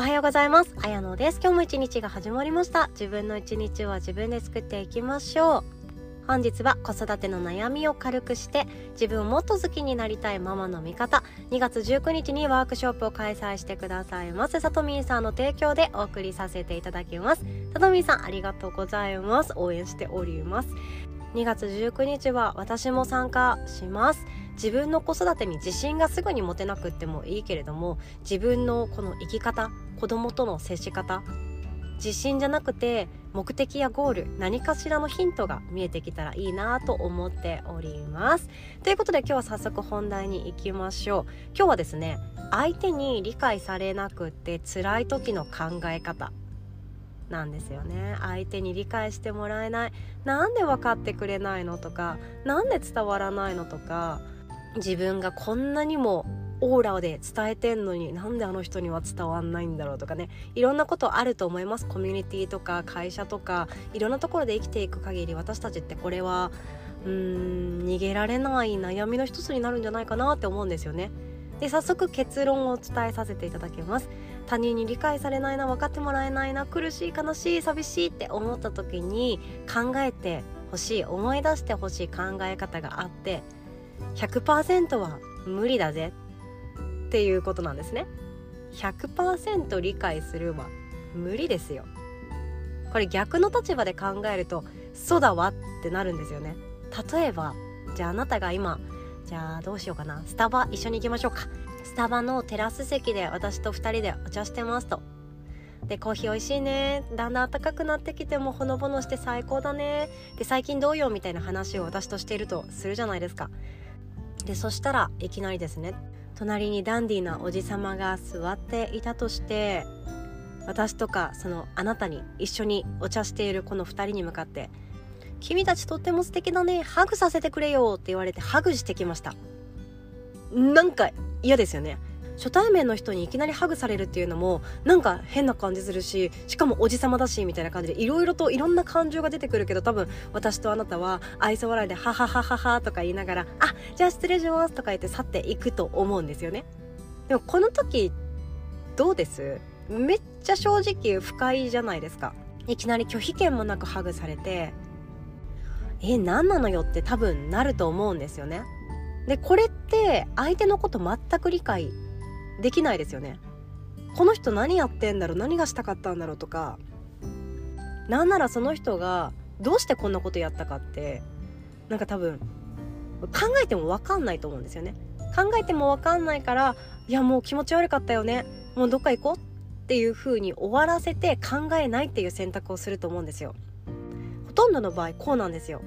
おはようございます。あやのです。今日も一日が始まりました。自分の一日は自分で作っていきましょう。本日は子育ての悩みを軽くして自分をもっと好きになりたいママの味方。2月19日にワークショップを開催してくださいます。さとみんさんの提供でお送りさせていただきます。さとみんさんありがとうございます。応援しております。2月19日は私も参加します。自分の子育てに自信がすぐに持てなくってもいいけれども自分のこの生き方子供との接し方自信じゃなくて目的やゴール何かしらのヒントが見えてきたらいいなと思っております。ということで今日は早速本題に行きましょう。今日はですね相手に理解されなくって辛い時の考え方なんですよね。相手に理解してもらえない。なんで分かってくれないのとか何で伝わらないのとか自分がこんなにもオーラで伝えてんのになんであの人には伝わんないんだろうとかね。いろんなことあると思います。コミュニティとか会社とかいろんなところで生きていく限り私たちってこれはうーん逃げられない悩みの一つになるんじゃないかなって思うんですよね。で早速結論を伝えさせていただきます。他人に理解されないな分かってもらえないな苦しい悲しい寂しいって思った時に考えてほしい思い出してほしい考え方があって100%は無理だぜ。っていうことなんですね。100%理解するは無理ですよ。これ逆の立場で考えるとそうだわってなるんですよね。例えばじゃああなたが今じゃあどうしようかな。スタバ一緒に行きましょうか。スタバのテラス席で私と2人でお茶してますと。でコーヒー美味しいね。だんだん暖かくなってきてもほのぼのして最高だね。で最近どうよみたいな話を私としているとするじゃないですか。でそしたらいきなりですね。隣にダンディーなおじさまが座っていたとして私とかそのあなたに一緒にお茶しているこの2人に向かって「君たちとっても素敵だね。ハグさせてくれよ」って言われてハグしてきました。なんか嫌ですよね。初対面の人にいきなりハグされるっていうのもなんか変な感じするししかもおじさまだしみたいな感じでいろいろといろんな感情が出てくるけど多分私とあなたは愛想笑いで「ハハハハハ」とか言いながら「あじゃあ失礼します」とか言って去っていくと思うんですよね。でもこの時どうです？めっちゃ正直不快じゃないですか。いきなり拒否権もなくハグされてえ何なのよって多分なると思うんですよね。でこれって相手のこと全く理解できないですよね。この人何やってんだろう何がしたかったんだろうとか。なんならその人がどうしてこんなことやったかってなんか多分考えても分かんないと思うんですよね。考えても分かんないからいやもう気持ち悪かったよね。もうどっか行こうっていう風に終わらせて考えないっていう選択をすると思うんですよ。ほとんどの場合こうなんですよ。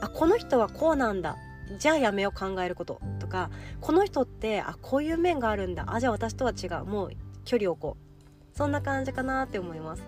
あこの人はこうなんだ。じゃあやめよう考えることと。かこの人ってあこういう面があるんだ。あじゃあ私とは違う。もう距離を置こう。そんな感じかなって思います。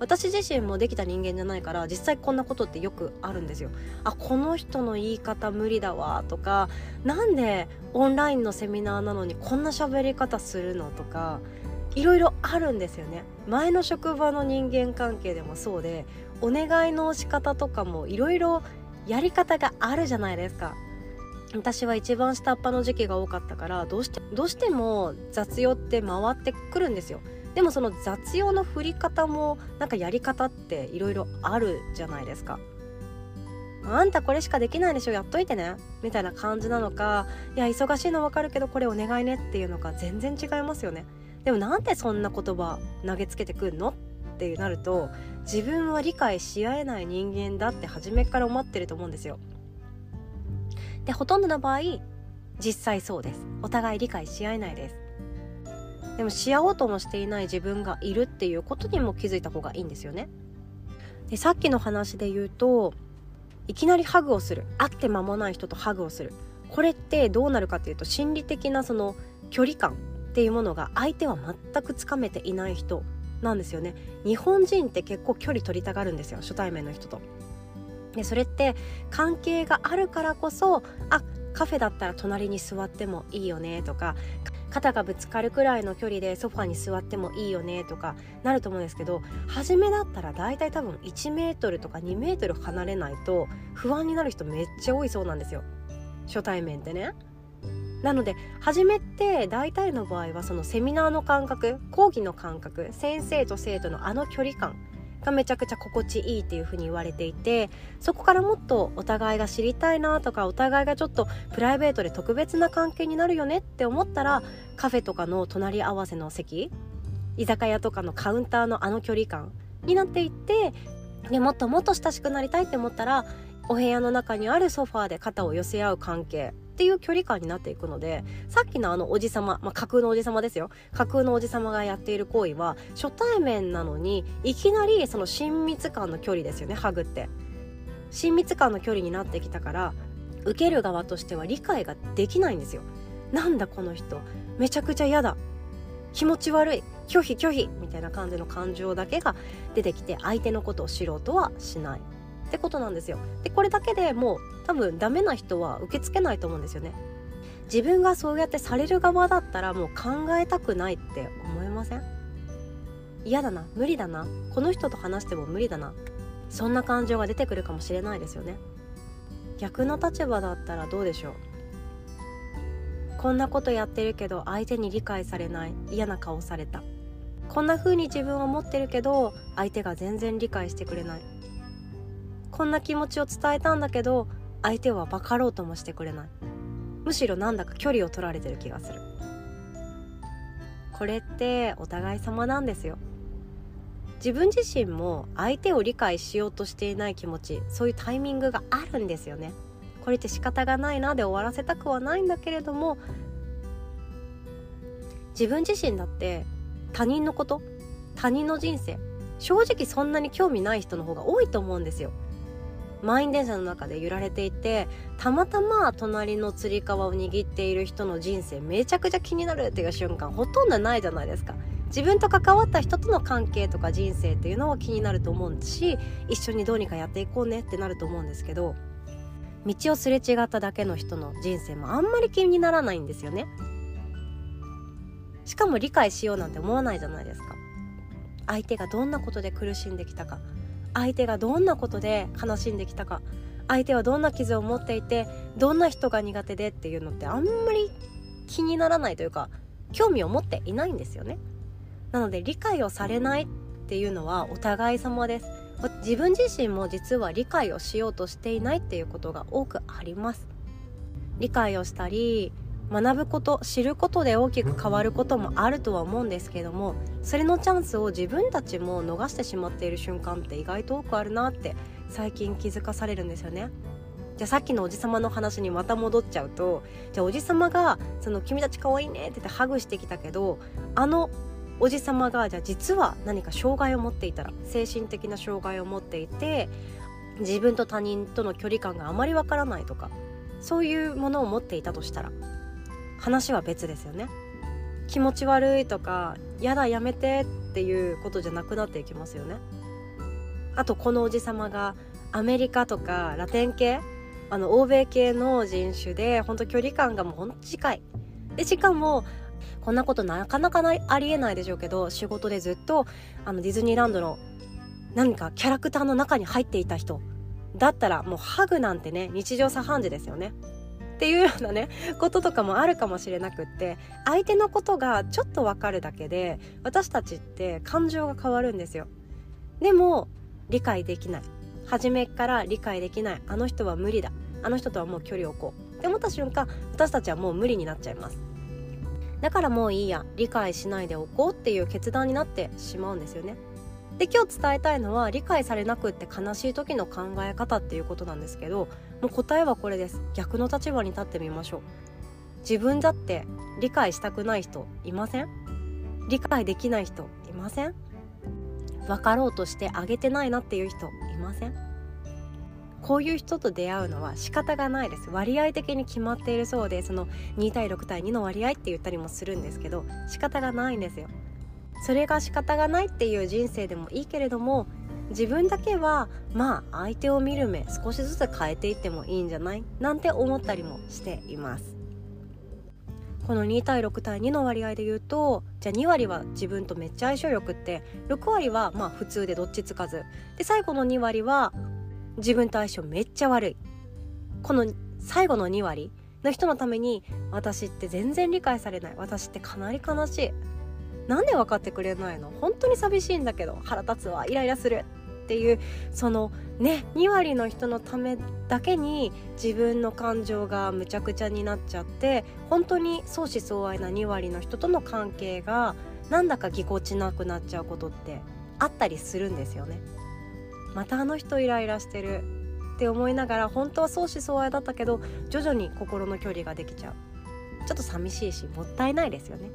私自身もできた人間じゃないから実際こんなことってよくあるんですよ。あこの人の言い方無理だわとかなんでオンラインのセミナーなのにこんな喋り方するのとかいろいろあるんですよね。前の職場の人間関係でもそうでお願いの仕方とかもいろいろやり方があるじゃないですか。私は一番下っ端の時期が多かったからどうしてどうしても雑用って回ってくるんですよ。でもその雑用の振り方もなんかやり方っていろいろあるじゃないですか。あんたこれしかできないでしょやっといてね。みたいな感じなのかいや忙しいの分かるけどこれお願いねっていうのか全然違いますよね。でもなんでそんな言葉投げつけてくんのってなると自分は理解し合えない人間だって初めから思ってると思うんですよ。でほとんどの場合実際そうです。お互い理解し合えないです。でもし合おうともしていない自分がいるっていうことにも気づいた方がいいんですよね。でさっきの話で言うといきなりハグをする。会って間もない人とハグをする。これってどうなるかっていうと心理的なその距離感っていうものが相手は全くつかめていない人なんですよね。日本人って結構距離取りたがるんですよ初対面の人と。でそれって関係があるからこそあカフェだったら隣に座ってもいいよねとか肩がぶつかるくらいの距離でソファに座ってもいいよねとかなると思うんですけど初めだったら大体多分1メートルとか2メートル離れないと不安になる人めっちゃ多いそうなんですよ。初対面ってね。なので初めって大体の場合はそのセミナーの感覚講義の感覚先生と生徒のあの距離感がめちゃくちゃ心地いいっていうふうに言われていてそこからもっとお互いが知りたいなとかお互いがちょっとプライベートで特別な関係になるよねって思ったらカフェとかの隣り合わせの席居酒屋とかのカウンターのあの距離感になっていってでもっともっと親しくなりたいって思ったらお部屋の中にあるソファーで肩を寄せ合う関係。っていう距離感になっていくのでさっきのあのおじさま、あ、架空のおじさまですよ。架空のおじさまがやっている行為は初対面なのにいきなりその親密感の距離ですよねハグって。親密感の距離になってきたから受ける側としては理解ができないんですよ。なんだこの人めちゃくちゃ嫌だ。気持ち悪い。拒否拒否。みたいな感じの感情だけが出てきて相手のことを知ろうとはしない。ってことなんですよ。でこれだけでもう多分ダメな人は受け付けないと思うんですよね。自分がそうやってされる側だったらもう考えたくないって思いません？嫌だな無理だな。この人と話しても無理だな。そんな感情が出てくるかもしれないですよね。逆の立場だったらどうでしょう？こんなことやってるけど相手に理解されない。嫌な顔された。こんな風に自分を持ってるけど相手が全然理解してくれない。こんな気持ちを伝えたんだけど相手は分かろうともしてくれない。むしろなんだか距離を取られてる気がする。これってお互い様なんですよ。自分自身も相手を理解しようとしていない気持ちそういうタイミングがあるんですよね。これって仕方がないなで終わらせたくはないんだけれども自分自身だって他人のこと他人の人生正直そんなに興味ない人の方が多いと思うんですよ。満員電車の中で揺られていてたまたま隣のつり革を握っている人の人生めちゃくちゃ気になるっていう瞬間ほとんどないじゃないですか。自分と関わった人との関係とか人生っていうのは気になると思うし一緒にどうにかやっていこうねってなると思うんですけど道をすれ違っただけの人の人生もあんまり気にならないんですよね。しかも理解しようなんて思わないじゃないですか。相手がどんなことで苦しんできたか。相手がどんなことで悲しんできたか相手はどんな傷を持っていてどんな人が苦手でっていうのってあんまり気にならないというか興味を持っていないんですよね。なので理解をされないっていうのはお互い様です。自分自身も実は理解をしようとしていないっていうことが多くあります。理解をしたり学ぶこと知ることで大きく変わることもあるとは思うんですけどもそれのチャンスを自分たちも逃してしまっている瞬間って意外と多くあるなって最近気づかされるんですよね。じゃあさっきのおじさまの話にまた戻っちゃうとじゃあおじさまが「その君たち可愛いね」って言ってハグしてきたけどあのおじさまがじゃあ実は何か障害を持っていたら精神的な障害を持っていて自分と他人との距離感があまりわからないとかそういうものを持っていたとしたら話は別ですよね。気持ち悪いとかやだやめてっていうことじゃなくなっていきますよね。あとこのおじさまがアメリカとかラテン系あの欧米系の人種で本当距離感がもうほんと近い。でしかもこんなことなかなかないありえないでしょうけど仕事でずっとあのディズニーランドの何かキャラクターの中に入っていた人。だったらもうハグなんてね日常茶飯事ですよね。っていうようなねこととかもあるかもしれなくって相手のことがちょっとわかるだけで私たちって感情が変わるんですよ。でも理解できない。初めから理解できない。あの人は無理だ。あの人とはもう距離を置こう。って思った瞬間私たちはもう無理になっちゃいます。だからもういいや。理解しないでおこうっていう決断になってしまうんですよね。で今日伝えたいのは理解されなくって悲しい時の考え方っていうことなんですけどもう答えはこれです。逆の立場に立ってみましょう。自分だって理解したくない人いません？理解できない人いません？分かろうとしてあげてないなっていう人いません？こういう人と出会うのは仕方がないです。割合的に決まっているそうでその2対6対2の割合って言ったりもするんですけど仕方がないんですよ。それが仕方がないっていう人生でもいいけれども自分だけはまあ相手を見る目少しずつ変えていってもいいんじゃない？なんて思ったりもしています。この2対6対2の割合で言うとじゃあ2割は自分とめっちゃ相性よくって6割はまあ普通でどっちつかず。で最後の2割は自分と相性めっちゃ悪い。この最後の2割の人のために私って全然理解されない。私ってかなり悲しい。なんで分かってくれないの？本当に寂しいんだけど腹立つわイライラするっていうそのね2割の人のためだけに自分の感情がむちゃくちゃになっちゃって本当に相思相愛な2割の人との関係がなんだかぎこちなくなっちゃうことってあったりするんですよね。またあの人イライラしてるって思いながら本当は相思相愛だったけど徐々に心の距離ができちゃうちょっと寂しいしもったいないですよね。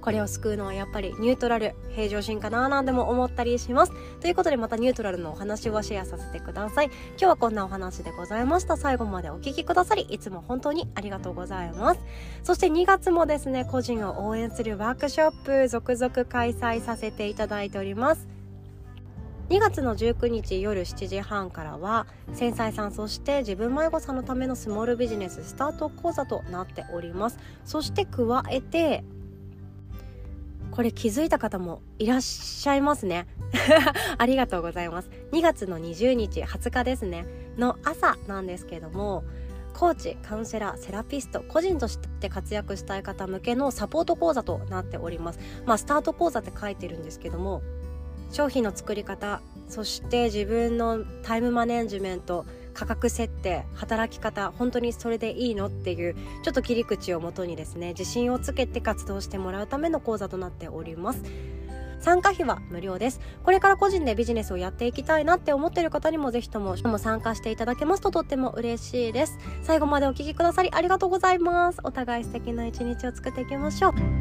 これを救うのはやっぱりニュートラル平常心かななんても思ったりします。ということでまたニュートラルのお話をシェアさせてください今日はこんなお話でございました。最後までお聞きくださりいつも本当にありがとうございます。そして2月もですね個人を応援するワークショップ続々開催させていただいております。2月の19日夜7時半からは繊細さんそして自分迷子さんのためのスモールビジネススタート講座となっております。そして加えてこれ気づいた方もいらっしゃいますね。ありがとうございます。2月の20日20日ですね。の朝なんですけどもコーチカウンセラーセラピスト個人として活躍したい方向けのサポート講座となっております。まあスタート講座って書いてるんですけども商品の作り方そして自分のタイムマネジメント価格設定働き方本当にそれでいいのっていうちょっと切り口をもとにですね自信をつけて活動してもらうための講座となっております。参加費は無料です。これから個人でビジネスをやっていきたいなって思っている方にもぜひとも参加していただけますととっても嬉しいです。最後までお聴きくださりありがとうございます。お互い素敵な一日を作っていきましょう。